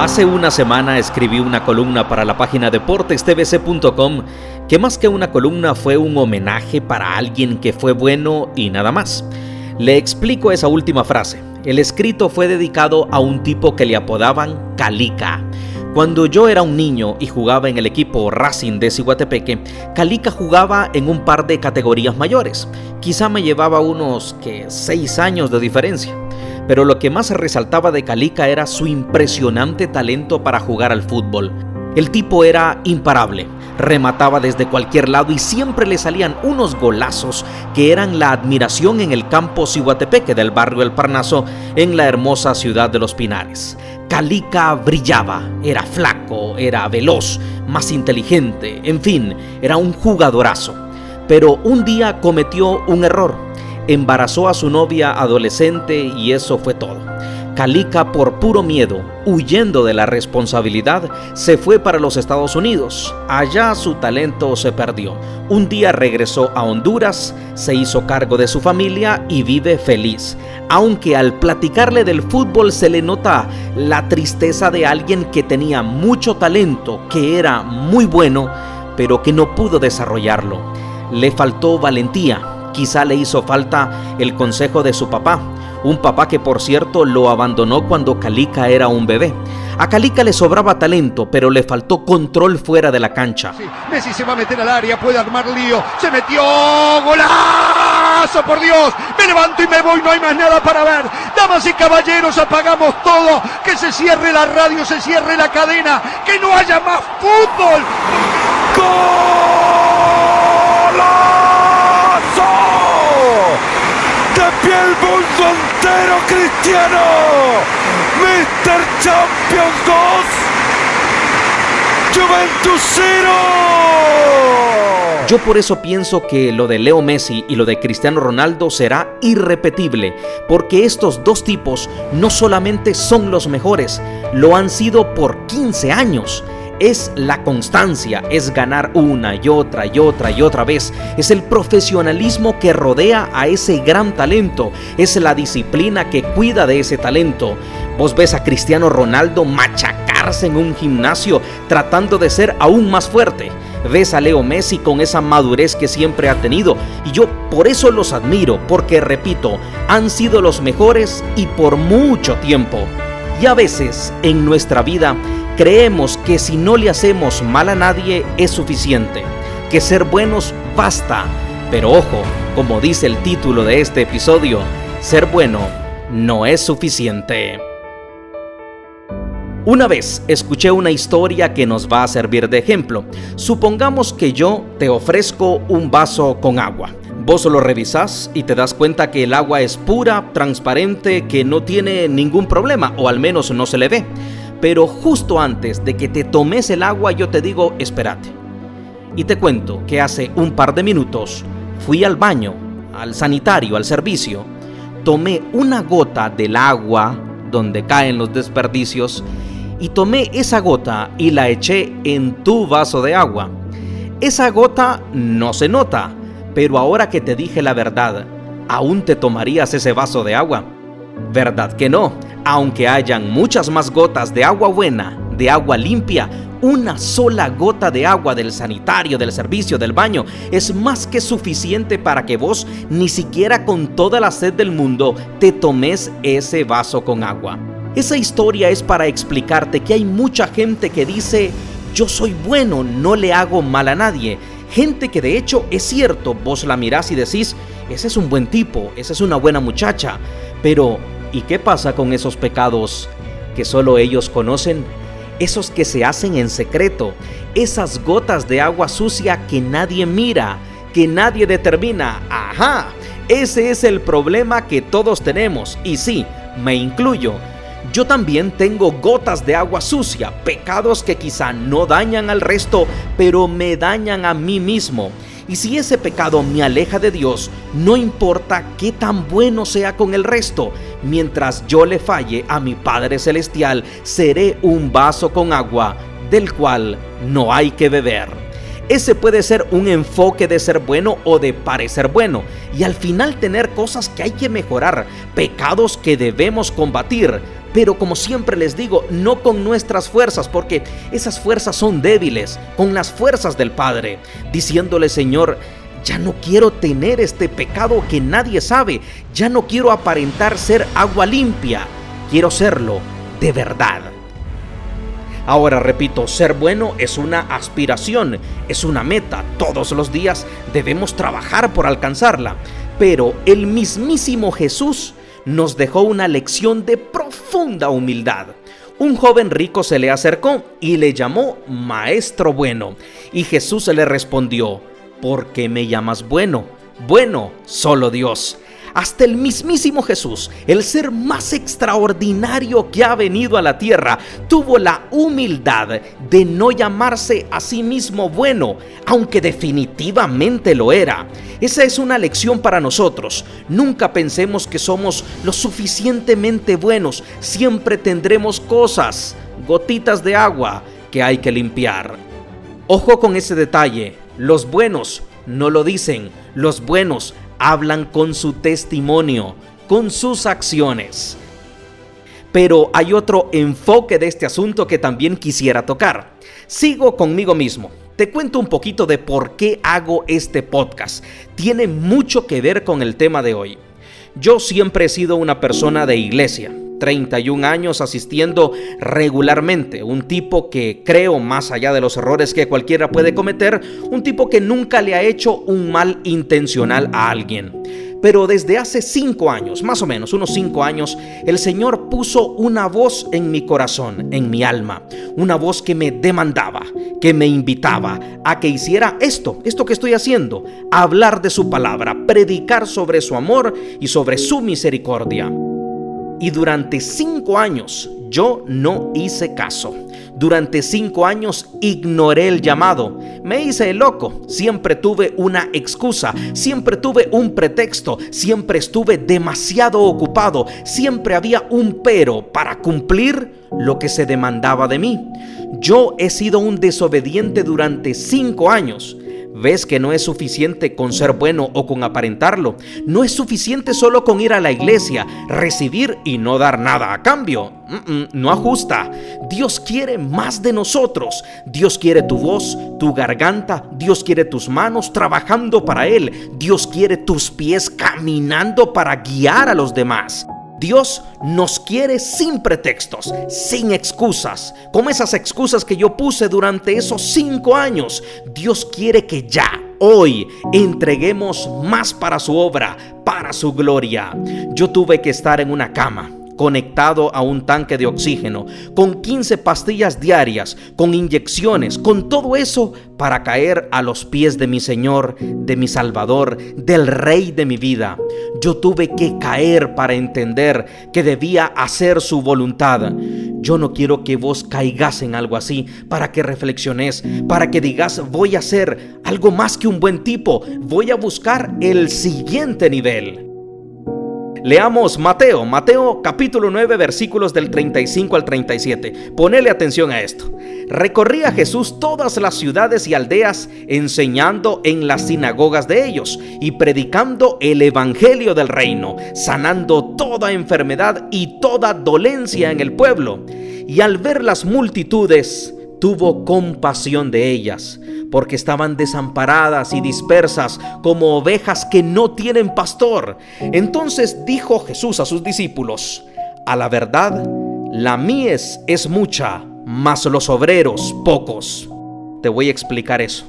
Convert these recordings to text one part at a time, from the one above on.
Hace una semana escribí una columna para la página deportestvc.com que más que una columna fue un homenaje para alguien que fue bueno y nada más. Le explico esa última frase. El escrito fue dedicado a un tipo que le apodaban Calica. Cuando yo era un niño y jugaba en el equipo Racing de Ciguatepeque, Calica jugaba en un par de categorías mayores. Quizá me llevaba unos que seis años de diferencia pero lo que más resaltaba de Calica era su impresionante talento para jugar al fútbol. El tipo era imparable, remataba desde cualquier lado y siempre le salían unos golazos que eran la admiración en el campo Cihuatepeque del barrio El Parnaso en la hermosa ciudad de Los Pinares. Calica brillaba, era flaco, era veloz, más inteligente, en fin, era un jugadorazo. Pero un día cometió un error embarazó a su novia adolescente y eso fue todo. Calica, por puro miedo, huyendo de la responsabilidad, se fue para los Estados Unidos. Allá su talento se perdió. Un día regresó a Honduras, se hizo cargo de su familia y vive feliz. Aunque al platicarle del fútbol se le nota la tristeza de alguien que tenía mucho talento, que era muy bueno, pero que no pudo desarrollarlo. Le faltó valentía, Quizá le hizo falta el consejo de su papá, un papá que por cierto lo abandonó cuando Calica era un bebé. A Calica le sobraba talento, pero le faltó control fuera de la cancha. Messi se va a meter al área, puede armar lío, se metió, golazo, por Dios, me levanto y me voy, no hay más nada para ver. Damas y caballeros, apagamos todo, que se cierre la radio, se cierre la cadena, que no haya más fútbol. El mundo entero, Cristiano. Mr. Champions 2. Juventus 0. Yo por eso pienso que lo de Leo Messi y lo de Cristiano Ronaldo será irrepetible, porque estos dos tipos no solamente son los mejores, lo han sido por 15 años es la constancia, es ganar una y otra y otra y otra vez, es el profesionalismo que rodea a ese gran talento, es la disciplina que cuida de ese talento. Vos ves a Cristiano Ronaldo machacarse en un gimnasio tratando de ser aún más fuerte. Ves a Leo Messi con esa madurez que siempre ha tenido y yo por eso los admiro, porque repito, han sido los mejores y por mucho tiempo. Y a veces en nuestra vida Creemos que si no le hacemos mal a nadie es suficiente, que ser buenos basta. Pero ojo, como dice el título de este episodio, ser bueno no es suficiente. Una vez escuché una historia que nos va a servir de ejemplo. Supongamos que yo te ofrezco un vaso con agua. Vos lo revisás y te das cuenta que el agua es pura, transparente, que no tiene ningún problema, o al menos no se le ve. Pero justo antes de que te tomes el agua yo te digo, espérate. Y te cuento que hace un par de minutos fui al baño, al sanitario, al servicio, tomé una gota del agua donde caen los desperdicios y tomé esa gota y la eché en tu vaso de agua. Esa gota no se nota, pero ahora que te dije la verdad, ¿aún te tomarías ese vaso de agua? ¿Verdad que no? Aunque hayan muchas más gotas de agua buena, de agua limpia, una sola gota de agua del sanitario, del servicio, del baño, es más que suficiente para que vos, ni siquiera con toda la sed del mundo, te tomes ese vaso con agua. Esa historia es para explicarte que hay mucha gente que dice, yo soy bueno, no le hago mal a nadie. Gente que de hecho es cierto, vos la mirás y decís, ese es un buen tipo, esa es una buena muchacha, pero ¿Y qué pasa con esos pecados que solo ellos conocen? Esos que se hacen en secreto, esas gotas de agua sucia que nadie mira, que nadie determina. Ajá, ese es el problema que todos tenemos. Y sí, me incluyo. Yo también tengo gotas de agua sucia, pecados que quizá no dañan al resto, pero me dañan a mí mismo. Y si ese pecado me aleja de Dios, no importa qué tan bueno sea con el resto, mientras yo le falle a mi Padre Celestial, seré un vaso con agua del cual no hay que beber. Ese puede ser un enfoque de ser bueno o de parecer bueno y al final tener cosas que hay que mejorar, pecados que debemos combatir, pero como siempre les digo, no con nuestras fuerzas, porque esas fuerzas son débiles, con las fuerzas del Padre, diciéndole, Señor, ya no quiero tener este pecado que nadie sabe, ya no quiero aparentar ser agua limpia, quiero serlo de verdad. Ahora repito, ser bueno es una aspiración, es una meta. Todos los días debemos trabajar por alcanzarla. Pero el mismísimo Jesús nos dejó una lección de profunda humildad. Un joven rico se le acercó y le llamó Maestro Bueno. Y Jesús le respondió, ¿por qué me llamas bueno? Bueno, solo Dios. Hasta el mismísimo Jesús, el ser más extraordinario que ha venido a la tierra, tuvo la humildad de no llamarse a sí mismo bueno, aunque definitivamente lo era. Esa es una lección para nosotros. Nunca pensemos que somos lo suficientemente buenos. Siempre tendremos cosas, gotitas de agua, que hay que limpiar. Ojo con ese detalle. Los buenos no lo dicen. Los buenos hablan con su testimonio, con sus acciones. Pero hay otro enfoque de este asunto que también quisiera tocar. Sigo conmigo mismo. Te cuento un poquito de por qué hago este podcast. Tiene mucho que ver con el tema de hoy. Yo siempre he sido una persona de iglesia. 31 años asistiendo regularmente, un tipo que creo más allá de los errores que cualquiera puede cometer, un tipo que nunca le ha hecho un mal intencional a alguien. Pero desde hace cinco años, más o menos, unos cinco años, el Señor puso una voz en mi corazón, en mi alma. Una voz que me demandaba, que me invitaba a que hiciera esto, esto que estoy haciendo, hablar de su palabra, predicar sobre su amor y sobre su misericordia. Y durante cinco años yo no hice caso. Durante cinco años ignoré el llamado. Me hice el loco. Siempre tuve una excusa. Siempre tuve un pretexto. Siempre estuve demasiado ocupado. Siempre había un pero para cumplir lo que se demandaba de mí. Yo he sido un desobediente durante cinco años ¿Ves que no es suficiente con ser bueno o con aparentarlo? No es suficiente solo con ir a la iglesia, recibir y no dar nada a cambio. no ajusta. Dios quiere más de nosotros. Dios quiere tu voz, tu garganta. Dios quiere tus manos trabajando para Él. Dios quiere tus pies caminando para guiar a los demás. Dios nos quiere sin pretextos, sin excusas, como esas excusas que yo puse durante esos cinco años. Dios quiere que ya, hoy, entreguemos más para su obra, para su gloria. Yo tuve que estar en una cama conectado a un tanque de oxígeno, con 15 pastillas diarias, con inyecciones, con todo eso para caer a los pies de mi Señor, de mi Salvador, del Rey de mi vida. Yo tuve que caer para entender que debía hacer su voluntad. Yo no quiero que vos caigas en algo así, para que reflexiones, para que digas, voy a ser algo más que un buen tipo, voy a buscar el siguiente nivel. Leamos Mateo, Mateo capítulo 9 versículos del 35 al 37. Ponele atención a esto. Recorría Jesús todas las ciudades y aldeas enseñando en las sinagogas de ellos y predicando el evangelio del reino, sanando toda enfermedad y toda dolencia en el pueblo. Y al ver las multitudes, tuvo compasión de ellas porque estaban desamparadas y dispersas como ovejas que no tienen pastor. Entonces dijo Jesús a sus discípulos, a la verdad, la mies es mucha, mas los obreros pocos. Te voy a explicar eso.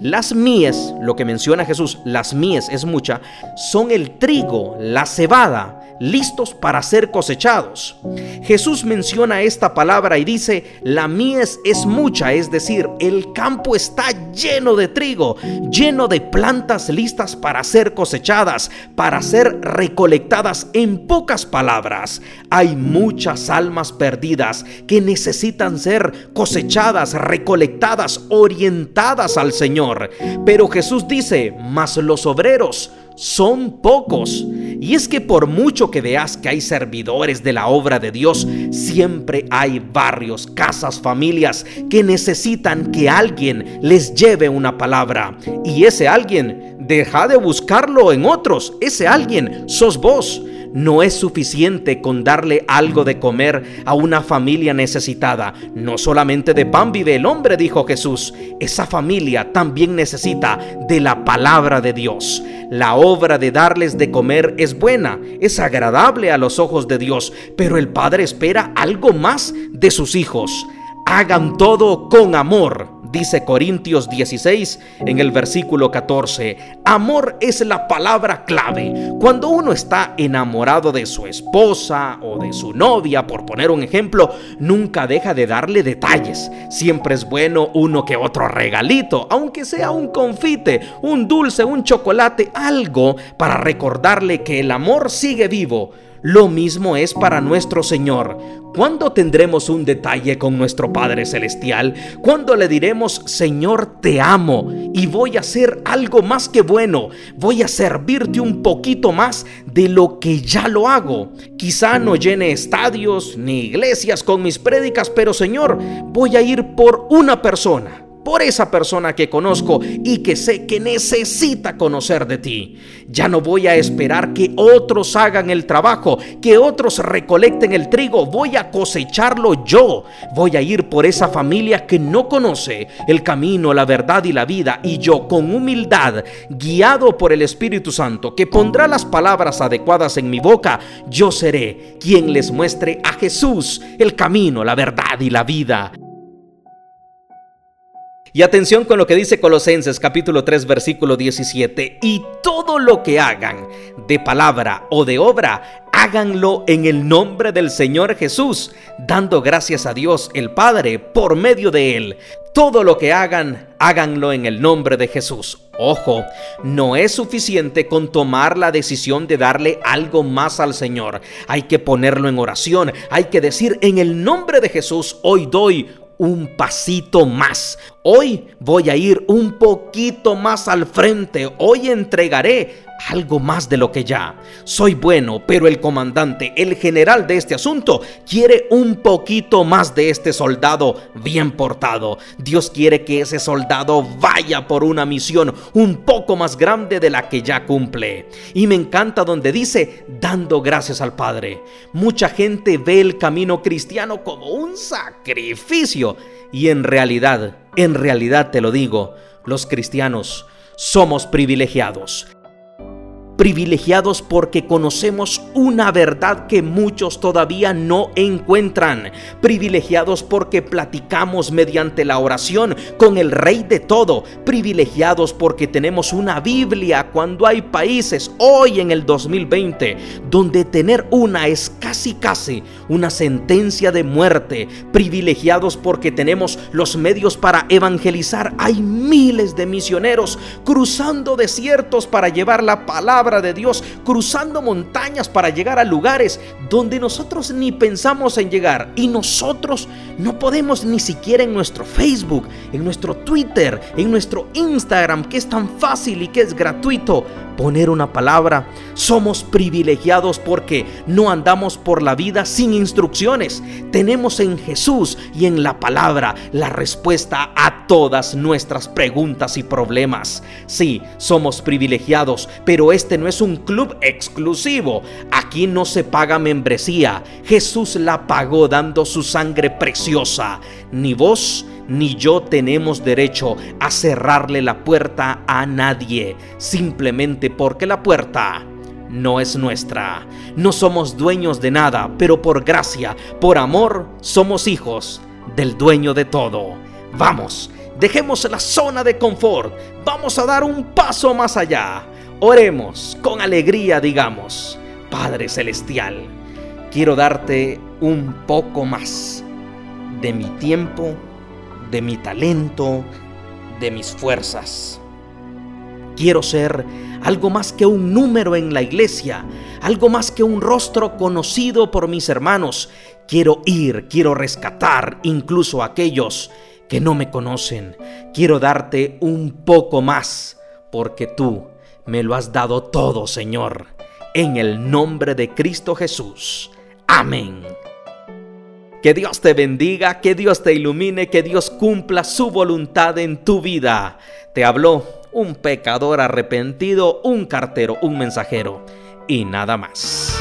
Las mies, lo que menciona Jesús, las mies es mucha, son el trigo, la cebada, listos para ser cosechados. Jesús menciona esta palabra y dice, la mies es mucha, es decir, el campo está lleno de trigo, lleno de plantas listas para ser cosechadas, para ser recolectadas. En pocas palabras, hay muchas almas perdidas que necesitan ser cosechadas, recolectadas, orientadas al Señor. Pero Jesús dice, mas los obreros son pocos. Y es que por mucho que veas que hay servidores de la obra de Dios, siempre hay barrios, casas, familias que necesitan que alguien les lleve una palabra. Y ese alguien, deja de buscarlo en otros. Ese alguien sos vos. No es suficiente con darle algo de comer a una familia necesitada. No solamente de pan vive el hombre, dijo Jesús. Esa familia también necesita de la palabra de Dios. La obra de darles de comer es buena, es agradable a los ojos de Dios, pero el Padre espera algo más de sus hijos. Hagan todo con amor Dice Corintios 16 en el versículo 14, amor es la palabra clave. Cuando uno está enamorado de su esposa o de su novia, por poner un ejemplo, nunca deja de darle detalles. Siempre es bueno uno que otro regalito, aunque sea un confite, un dulce, un chocolate, algo para recordarle que el amor sigue vivo. Lo mismo es para nuestro Señor. ¿Cuándo tendremos un detalle con nuestro Padre Celestial? ¿Cuándo le diremos, Señor, te amo y voy a hacer algo más que bueno? Voy a servirte un poquito más de lo que ya lo hago. Quizá no llene estadios ni iglesias con mis prédicas, pero Señor, voy a ir por una persona por esa persona que conozco y que sé que necesita conocer de ti. Ya no voy a esperar que otros hagan el trabajo, que otros recolecten el trigo, voy a cosecharlo yo. Voy a ir por esa familia que no conoce el camino, la verdad y la vida y yo con humildad, guiado por el Espíritu Santo, que pondrá las palabras adecuadas en mi boca, yo seré quien les muestre a Jesús el camino, la verdad y la vida. Y atención con lo que dice Colosenses capítulo 3 versículo 17. Y todo lo que hagan, de palabra o de obra, háganlo en el nombre del Señor Jesús, dando gracias a Dios el Padre por medio de Él. Todo lo que hagan, háganlo en el nombre de Jesús. Ojo, no es suficiente con tomar la decisión de darle algo más al Señor. Hay que ponerlo en oración. Hay que decir, en el nombre de Jesús, hoy doy un pasito más. Hoy voy a ir un poquito más al frente. Hoy entregaré algo más de lo que ya. Soy bueno, pero el comandante, el general de este asunto, quiere un poquito más de este soldado bien portado. Dios quiere que ese soldado vaya por una misión un poco más grande de la que ya cumple. Y me encanta donde dice, dando gracias al Padre. Mucha gente ve el camino cristiano como un sacrificio. Y en realidad, en realidad te lo digo, los cristianos somos privilegiados privilegiados porque conocemos una verdad que muchos todavía no encuentran, privilegiados porque platicamos mediante la oración con el Rey de todo, privilegiados porque tenemos una Biblia cuando hay países hoy en el 2020 donde tener una es casi casi una sentencia de muerte, privilegiados porque tenemos los medios para evangelizar, hay miles de misioneros cruzando desiertos para llevar la de Dios, cruzando montañas para llegar a lugares donde nosotros ni pensamos en llegar. Y nosotros no podemos ni siquiera en nuestro Facebook, en nuestro Twitter, en nuestro Instagram, que es tan fácil y que es gratuito, poner una palabra. Somos privilegiados porque no andamos por la vida sin instrucciones. Tenemos en Jesús y en la palabra la respuesta a todas nuestras preguntas y problemas. Sí, somos privilegiados, pero este no es un club exclusivo. Aquí no se paga membresía. Jesús la pagó dando su sangre preciosa. Ni vos ni yo tenemos derecho a cerrarle la puerta a nadie, simplemente porque la puerta no es nuestra. No somos dueños de nada, pero por gracia, por amor, somos hijos del dueño de todo. Vamos, dejemos la zona de confort, vamos a dar un paso más allá. Oremos con alegría, digamos, Padre Celestial, quiero darte un poco más de mi tiempo, de mi talento, de mis fuerzas. Quiero ser algo más que un número en la iglesia, algo más que un rostro conocido por mis hermanos. Quiero ir, quiero rescatar incluso a aquellos que no me conocen. Quiero darte un poco más, porque tú me lo has dado todo, Señor. En el nombre de Cristo Jesús. Amén. Que Dios te bendiga, que Dios te ilumine, que Dios cumpla su voluntad en tu vida. Te habló un pecador arrepentido, un cartero, un mensajero y nada más.